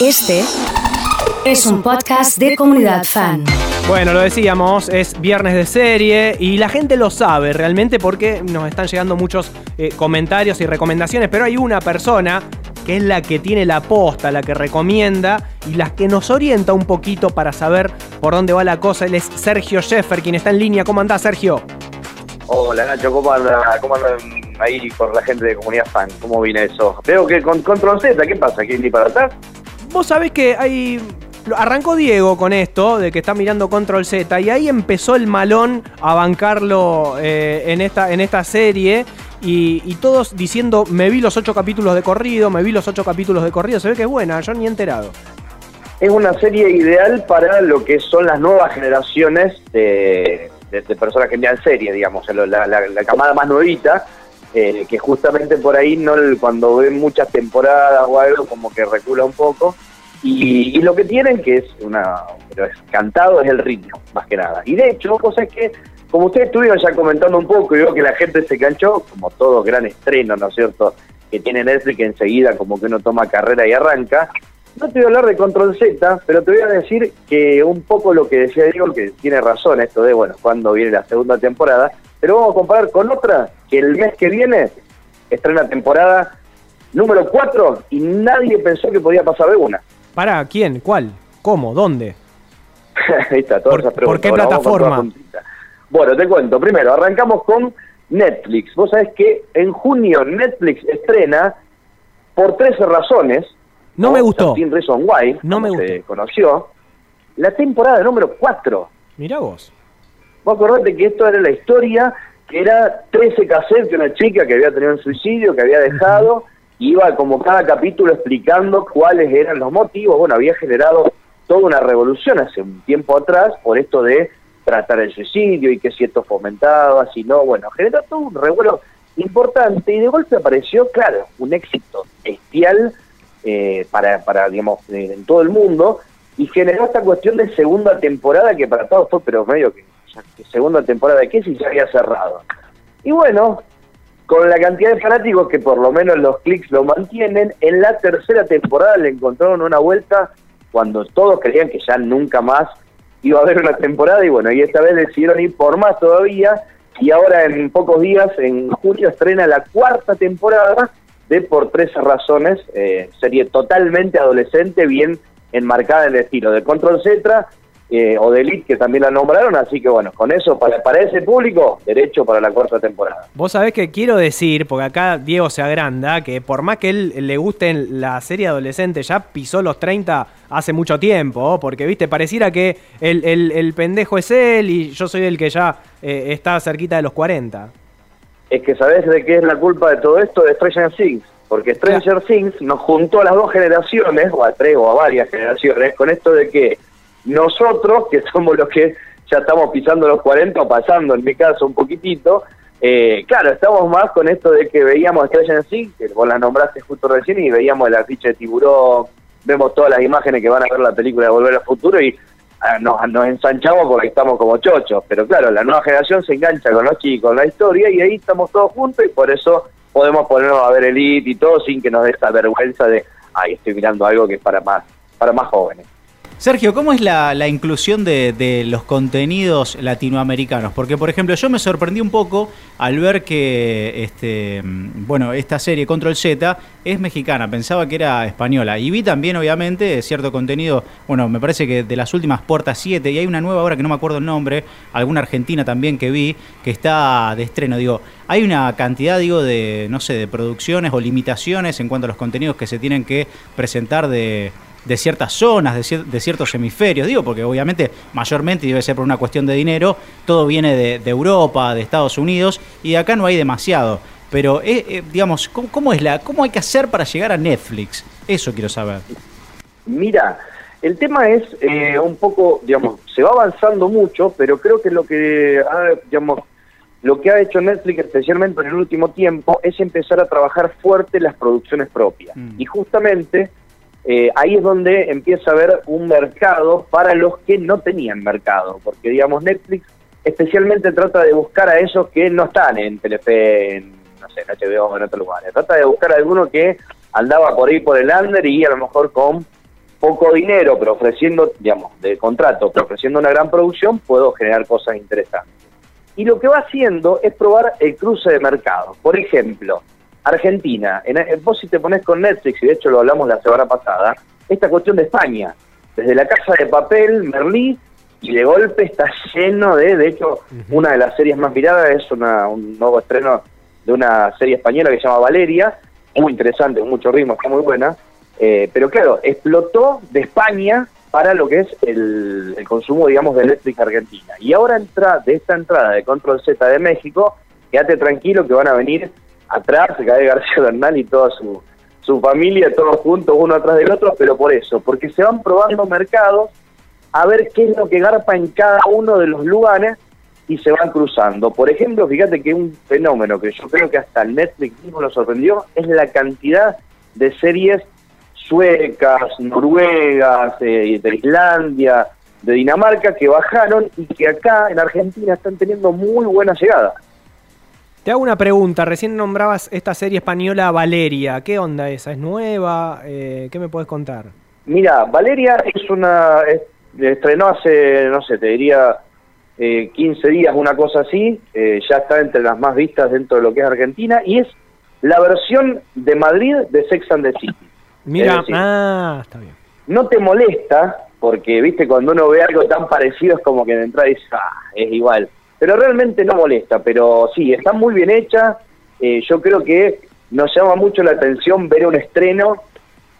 Este es un podcast de comunidad fan. Bueno, lo decíamos, es viernes de serie y la gente lo sabe realmente porque nos están llegando muchos eh, comentarios y recomendaciones, pero hay una persona que es la que tiene la posta, la que recomienda y la que nos orienta un poquito para saber por dónde va la cosa. Él es Sergio Sheffer, quien está en línea. ¿Cómo andás, Sergio? Hola Nacho, ¿cómo andan, ¿Cómo andan ahí con la gente de comunidad fan? ¿Cómo viene eso? Veo que con Control Z, ¿qué pasa? ¿Quién ni para atrás? Vos sabés que hay Arrancó Diego con esto, de que está mirando Control Z, y ahí empezó el malón a bancarlo eh, en, esta, en esta serie. Y, todos diciendo, me vi los ocho capítulos de corrido, me vi los ocho capítulos de corrido. Se ve que es buena, yo ni he enterado. Es una serie ideal para lo que son las nuevas generaciones de, personas que miran serie, digamos, la, camada más nuevita. Eh, que justamente por ahí no cuando ven muchas temporadas o algo como que recula un poco y, lo que tienen, que es una, pero es cantado, es el ritmo, más que nada. Y de hecho, cosa es que, como ustedes estuvieron ya comentando un poco, y veo que la gente se canchó, como todo gran estreno, ¿no es cierto?, que tiene Netflix enseguida como que uno toma carrera y arranca. No te voy a hablar de Control Z, pero te voy a decir que un poco lo que decía Diego, que tiene razón esto de, bueno, cuando viene la segunda temporada, pero vamos a comparar con otra que el mes que viene estrena temporada número 4 y nadie pensó que podía pasar de una. ¿Para quién? ¿Cuál? ¿Cómo? ¿Dónde? Ahí está, todas ¿Por, ¿Por qué plataforma? Bueno, te cuento. Primero, arrancamos con Netflix. Vos sabés que en junio Netflix estrena por 13 razones. No me gustó. Sin Reason Why, no me se conoció. La temporada número 4. Mira vos. Vos acordate que esto era la historia era 13 cassettes de una chica que había tenido un suicidio, que había dejado iba como cada capítulo explicando cuáles eran los motivos. Bueno, había generado toda una revolución hace un tiempo atrás por esto de tratar el suicidio y que si esto fomentaba, si no, bueno, generó todo un revuelo importante y de golpe apareció, claro, un éxito bestial eh, para, para, digamos, en todo el mundo y generó esta cuestión de segunda temporada que para todos fue, pero medio que, segunda temporada de qué si ya había cerrado. Y bueno, con la cantidad de fanáticos que por lo menos los clics lo mantienen, en la tercera temporada le encontraron una vuelta cuando todos creían que ya nunca más iba a haber una temporada y bueno, y esta vez decidieron ir por más todavía y ahora en pocos días, en julio, estrena la cuarta temporada de Por Tres Razones, eh, serie totalmente adolescente, bien enmarcada en el estilo de Control Z, eh, o de Elite, que también la nombraron, así que bueno, con eso, para, para ese público, derecho para la cuarta temporada. Vos sabés que quiero decir, porque acá Diego se agranda, que por más que él le guste la serie adolescente, ya pisó los 30 hace mucho tiempo, porque viste, pareciera que el, el, pendejo es él y yo soy el que ya eh, está cerquita de los 40. Es que sabés de qué es la culpa de todo esto de Stranger Things, porque Stranger Things nos juntó a las dos generaciones, o a tres o a varias generaciones, con esto de que nosotros, que somos los que ya estamos pisando los 40 o pasando, en mi caso, un poquitito, eh, claro, estamos más con esto de que veíamos Estrella en sí, que vos la nombraste justo recién, y veíamos el afiche de tiburón, vemos todas las imágenes que van a ver la película de Volver al Futuro y ah, nos, ensanchamos porque estamos como chochos. Pero claro, la nueva generación se engancha con los chicos, la historia, y ahí estamos todos juntos y por eso podemos ponernos a ver el IT y todo sin que nos dé esa vergüenza de, ay, estoy mirando algo que es para más, para más jóvenes. Sergio, ¿cómo es la, inclusión de, los contenidos latinoamericanos? Porque, por ejemplo, yo me sorprendí un poco al ver que, este, bueno, esta serie Control Z es mexicana, pensaba que era española. Y vi también, obviamente, cierto contenido, bueno, me parece que de las últimas Puertas 7, y hay una nueva ahora que no me acuerdo el nombre, alguna argentina también que vi, que está de estreno. Digo, hay una cantidad, digo, de, no sé, de producciones o limitaciones en cuanto a los contenidos que se tienen que presentar de de ciertas zonas, de, ciertos hemisferios, digo, porque obviamente mayormente debe ser por una cuestión de dinero, todo viene de, Europa, de Estados Unidos, y acá no hay demasiado. Pero, eh, eh, digamos, ¿cómo, es la, ¿cómo hay que hacer para llegar a Netflix? Eso quiero saber. Mira, el tema es eh, un poco, digamos, se va avanzando mucho, pero creo que lo que ha, digamos, lo que ha hecho Netflix, especialmente en el último tiempo, es empezar a trabajar fuerte las producciones propias. Mm. Y justamente eh, ahí es donde empieza a haber un mercado para los que no tenían mercado, porque digamos Netflix especialmente trata de buscar a esos que no están en Telefe, en, no sé, en HBO en otros lugares, trata de buscar a alguno que andaba por ahí por el under y a lo mejor con poco dinero, pero ofreciendo, digamos, de contrato, pero ofreciendo una gran producción, puedo generar cosas interesantes. Y lo que va haciendo es probar el cruce de mercado. Por ejemplo, Argentina, en, vos si te pones con Netflix, y de hecho lo hablamos la semana pasada, esta cuestión de España, desde la casa de papel, Merlí, y de golpe está lleno de, de hecho, una de las series más miradas es una, un nuevo estreno de una serie española que se llama Valeria, muy interesante, con mucho ritmo, está muy buena, eh, pero claro, explotó de España para lo que es el, consumo, digamos, de Netflix Argentina. Y ahora entra de esta entrada de Control Z de México, quédate tranquilo que van a venir atrás, cae García Bernal y toda su, su familia, todos juntos, uno atrás del otro, pero por eso, porque se van probando mercados a ver qué es lo que garpa en cada uno de los lugares y se van cruzando. Por ejemplo, fíjate que un fenómeno que yo creo que hasta el Netflix mismo lo sorprendió es la cantidad de series suecas, noruegas, eh, de Islandia, de Dinamarca, que bajaron y que acá en Argentina están teniendo muy buena llegada. Te hago una pregunta, recién nombrabas esta serie española Valeria, ¿qué onda esa? ¿Es nueva? Eh, ¿Qué me puedes contar? Mira, Valeria es una... estrenó hace, no sé, te diría eh, 15 días, una cosa así, eh, ya está entre las más vistas dentro de lo que es Argentina, y es la versión de Madrid de Sex and the City. Mira, ah, está bien. No te molesta, porque viste, cuando uno ve algo tan parecido es como que de entrada dices, ah, es igual. Pero realmente no molesta, pero sí, está muy bien hecha. Eh, yo creo que nos llama mucho la atención ver un estreno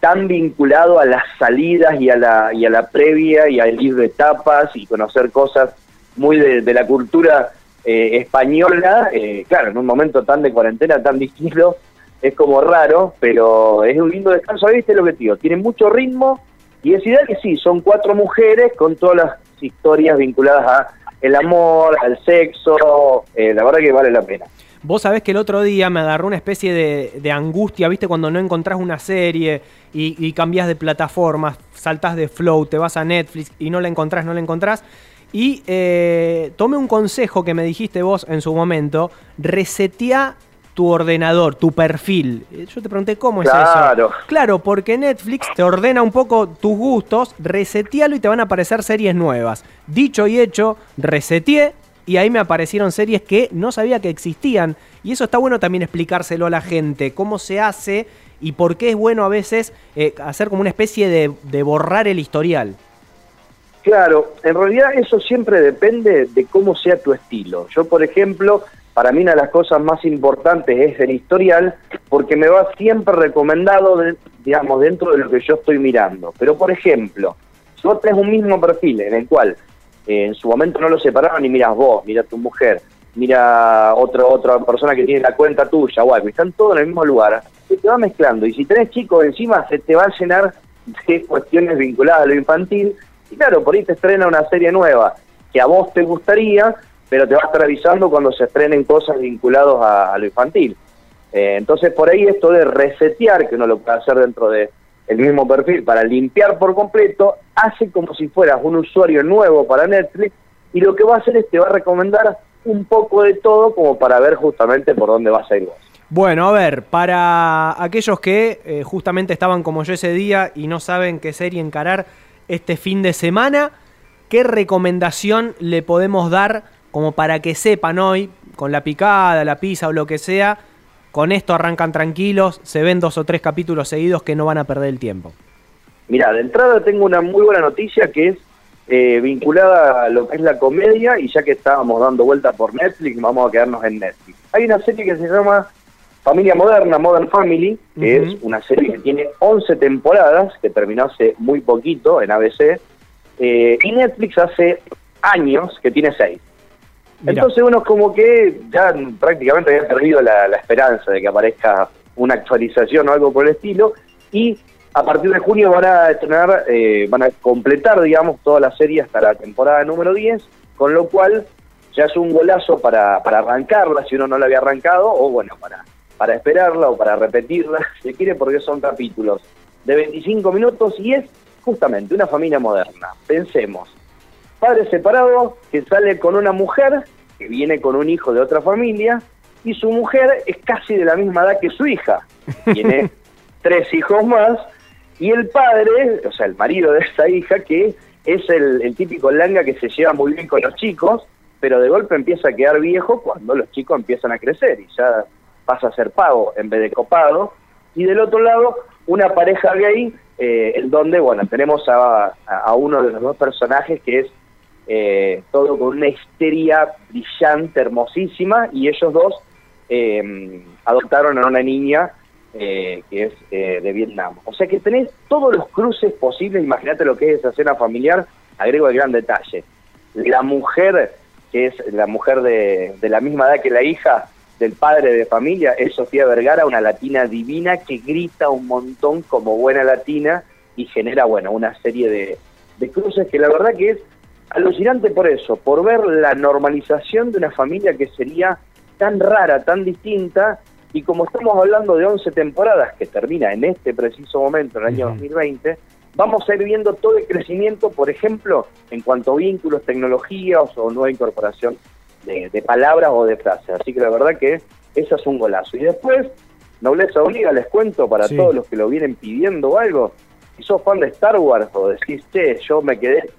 tan vinculado a las salidas y a la, y a la previa y al ir de etapas y conocer cosas muy de, la cultura eh, española, eh, claro, en un momento tan de cuarentena, tan distinto, es como raro, pero es un lindo descanso. ¿Viste lo que digo? Tiene mucho ritmo y es ideal que sí, son cuatro mujeres con todas las historias vinculadas a el amor, al sexo, eh, la verdad que vale la pena. Vos sabés que el otro día me agarró una especie de, angustia, ¿viste? Cuando no encontrás una serie y, cambiás de plataforma, saltás de Flow, te vas a Netflix y no la encontrás, no la encontrás. Y eh, tome un consejo que me dijiste vos en su momento, resetea tu ordenador, tu perfil. Eh, yo te pregunté cómo es eso. Claro, porque Netflix te ordena un poco tus gustos, resetealo y te van a aparecer series nuevas. Dicho y hecho, reseteé y ahí me aparecieron series que no sabía que existían. Y eso está bueno también explicárselo a la gente, cómo se hace y por qué es bueno a veces eh, hacer como una especie de borrar el historial. Claro, en realidad eso siempre depende de cómo sea tu estilo. Yo, por ejemplo, para mí una de las cosas más importantes es el historial, porque me va siempre recomendado, digamos, dentro de lo que yo estoy mirando. Pero, por ejemplo, si vos tenés un mismo perfil en el cual eh, en su momento no lo separaron y miras vos, mira tu mujer, mira otra otra persona que tiene la cuenta tuya, o están todos en el mismo lugar, se te va mezclando. Y si tenés chicos encima, se te va a llenar de cuestiones vinculadas a lo infantil y claro, por ahí te estrena una serie nueva que a vos te gustaría, pero te va a estar avisando cuando se estrenen cosas vinculadas a, lo infantil. Eh, entonces, por ahí esto de resetear, que uno lo puede hacer dentro de el mismo perfil para limpiar por completo, hace como si fueras un usuario nuevo para Netflix y lo que va a hacer es te va a recomendar un poco de todo como para ver justamente por dónde vas a ir. Bueno, a ver, para aquellos que eh, justamente estaban como yo ese día y no saben qué serie encarar, este fin de semana. ¿Qué recomendación le podemos dar como para que sepan hoy, con la picada, la pizza o lo que sea, con esto arrancan tranquilos, se ven dos o tres capítulos seguidos que no van a perder el tiempo? Mira, de entrada tengo una muy buena noticia que es eh, vinculada a lo que es la comedia y ya que estábamos dando vuelta por Netflix, vamos a quedarnos en Netflix. Hay una serie que se llama Familia Moderna, Modern Family, que es una serie que tiene 11 temporadas, que terminó hace muy poquito en ABC, eh, y Netflix hace años que tiene 6. Entonces uno como que ya prácticamente había perdido la, esperanza de que aparezca una actualización o algo por el estilo, y a partir de junio van a estrenar, eh, van a completar, digamos, toda la serie hasta la temporada número 10, con lo cual ya es un golazo para, para arrancarla si uno no la había arrancado, o bueno, para para esperarla o para repetirla, se quiere porque son capítulos de 25 minutos y es justamente una familia moderna. Pensemos, padre separado que sale con una mujer que viene con un hijo de otra familia y su mujer es casi de la misma edad que su hija. Tiene tres hijos más Y el padre, o sea, el marido de esa hija, que es el, el típico langa que se lleva muy bien con los chicos, pero de golpe empieza a quedar viejo cuando los chicos empiezan a crecer y ya pasa a ser pago en vez de copado. Y del otro lado, una pareja gay, eh, en donde, bueno, tenemos a, a, uno de los dos personajes que es eh, todo con una histeria brillante, hermosísima, y ellos dos eh, adoptaron a una niña eh, que es eh, de Vietnam. O sea que tenés todos los cruces posibles, imagínate lo que es esa cena familiar, agrego el gran detalle. La mujer, que es la mujer de, de la misma edad que la hija del padre de familia, es Sofía Vergara, una latina divina que grita un montón como buena latina y genera, bueno, una serie de, de cruces que la verdad que es alucinante por eso, por ver la normalización de una familia que sería tan rara, tan distinta, y como estamos hablando de 11 temporadas que termina en este preciso momento, en el año 2020, vamos a ir viendo todo el crecimiento, por ejemplo, en cuanto a vínculos, tecnologías o nueva incorporación de, de palabras o de frases. Así que la verdad que eso es un golazo. Y después, Nobleza Obliga, les cuento para Sí. todos los que lo vienen pidiendo o algo, si sos fan de Star Wars o decís, che, yo me quedé,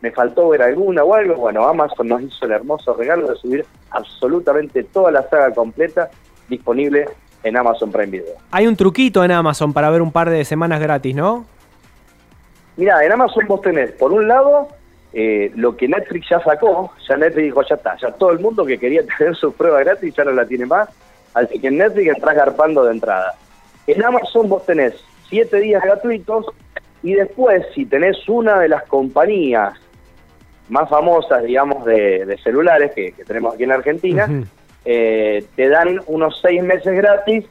me faltó ver alguna o algo, bueno, Amazon nos hizo el hermoso regalo de subir absolutamente toda la saga completa disponible en Amazon Prime Video. Hay un truquito en Amazon para ver un par de semanas gratis, ¿no? Mira, en Amazon vos tenés, por un lado, eh, lo que Netflix ya sacó, ya Netflix dijo, ya está, ya todo el mundo que quería tener su prueba gratis ya no la tiene más, así que en Netflix entras garpando de entrada. En Amazon vos tenés siete días gratuitos y después, si tenés una de las compañías más famosas, digamos, de, de celulares que, que tenemos aquí en Argentina, eh, te dan unos seis meses gratis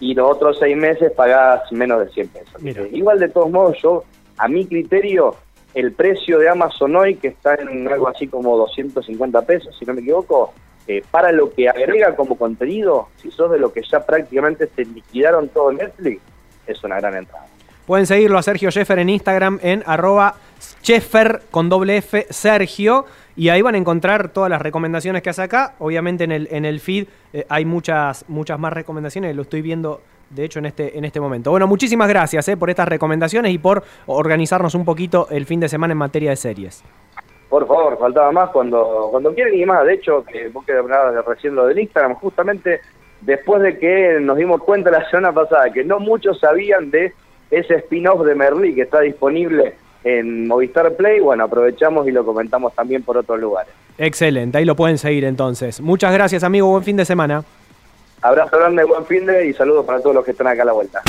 y los otros seis meses pagás menos de 100 pesos. Mira. Igual de todos modos, yo, a mi criterio, el precio de Amazon hoy, que está en algo así como 250 pesos, si no me equivoco, eh, para lo que agrega como contenido, si sos de lo que ya prácticamente se liquidaron todo Netflix, es una gran entrada. Pueden seguirlo a Sergio Sheffer en Instagram en arroba Sheffer con doble F Sergio. Y ahí van a encontrar todas las recomendaciones que hace acá. Obviamente en el, en el feed eh, hay muchas, muchas más recomendaciones. Lo estoy viendo, de hecho, en este, en este momento. Bueno, muchísimas gracias eh, por estas recomendaciones y por organizarnos un poquito el fin de semana en materia de series. Por favor, faltaba más cuando cuando quieran y más. De hecho, que vos que hablabas recién lo del Instagram, justamente después de que nos dimos cuenta la semana pasada que no muchos sabían de ese spin-off de Merlí que está disponible en Movistar Play, bueno, aprovechamos y lo comentamos también por otros lugares. Excelente, ahí lo pueden seguir entonces. Muchas gracias, amigo. Buen fin de semana. Abrazo grande, buen fin de y saludos para todos los que están acá a la vuelta.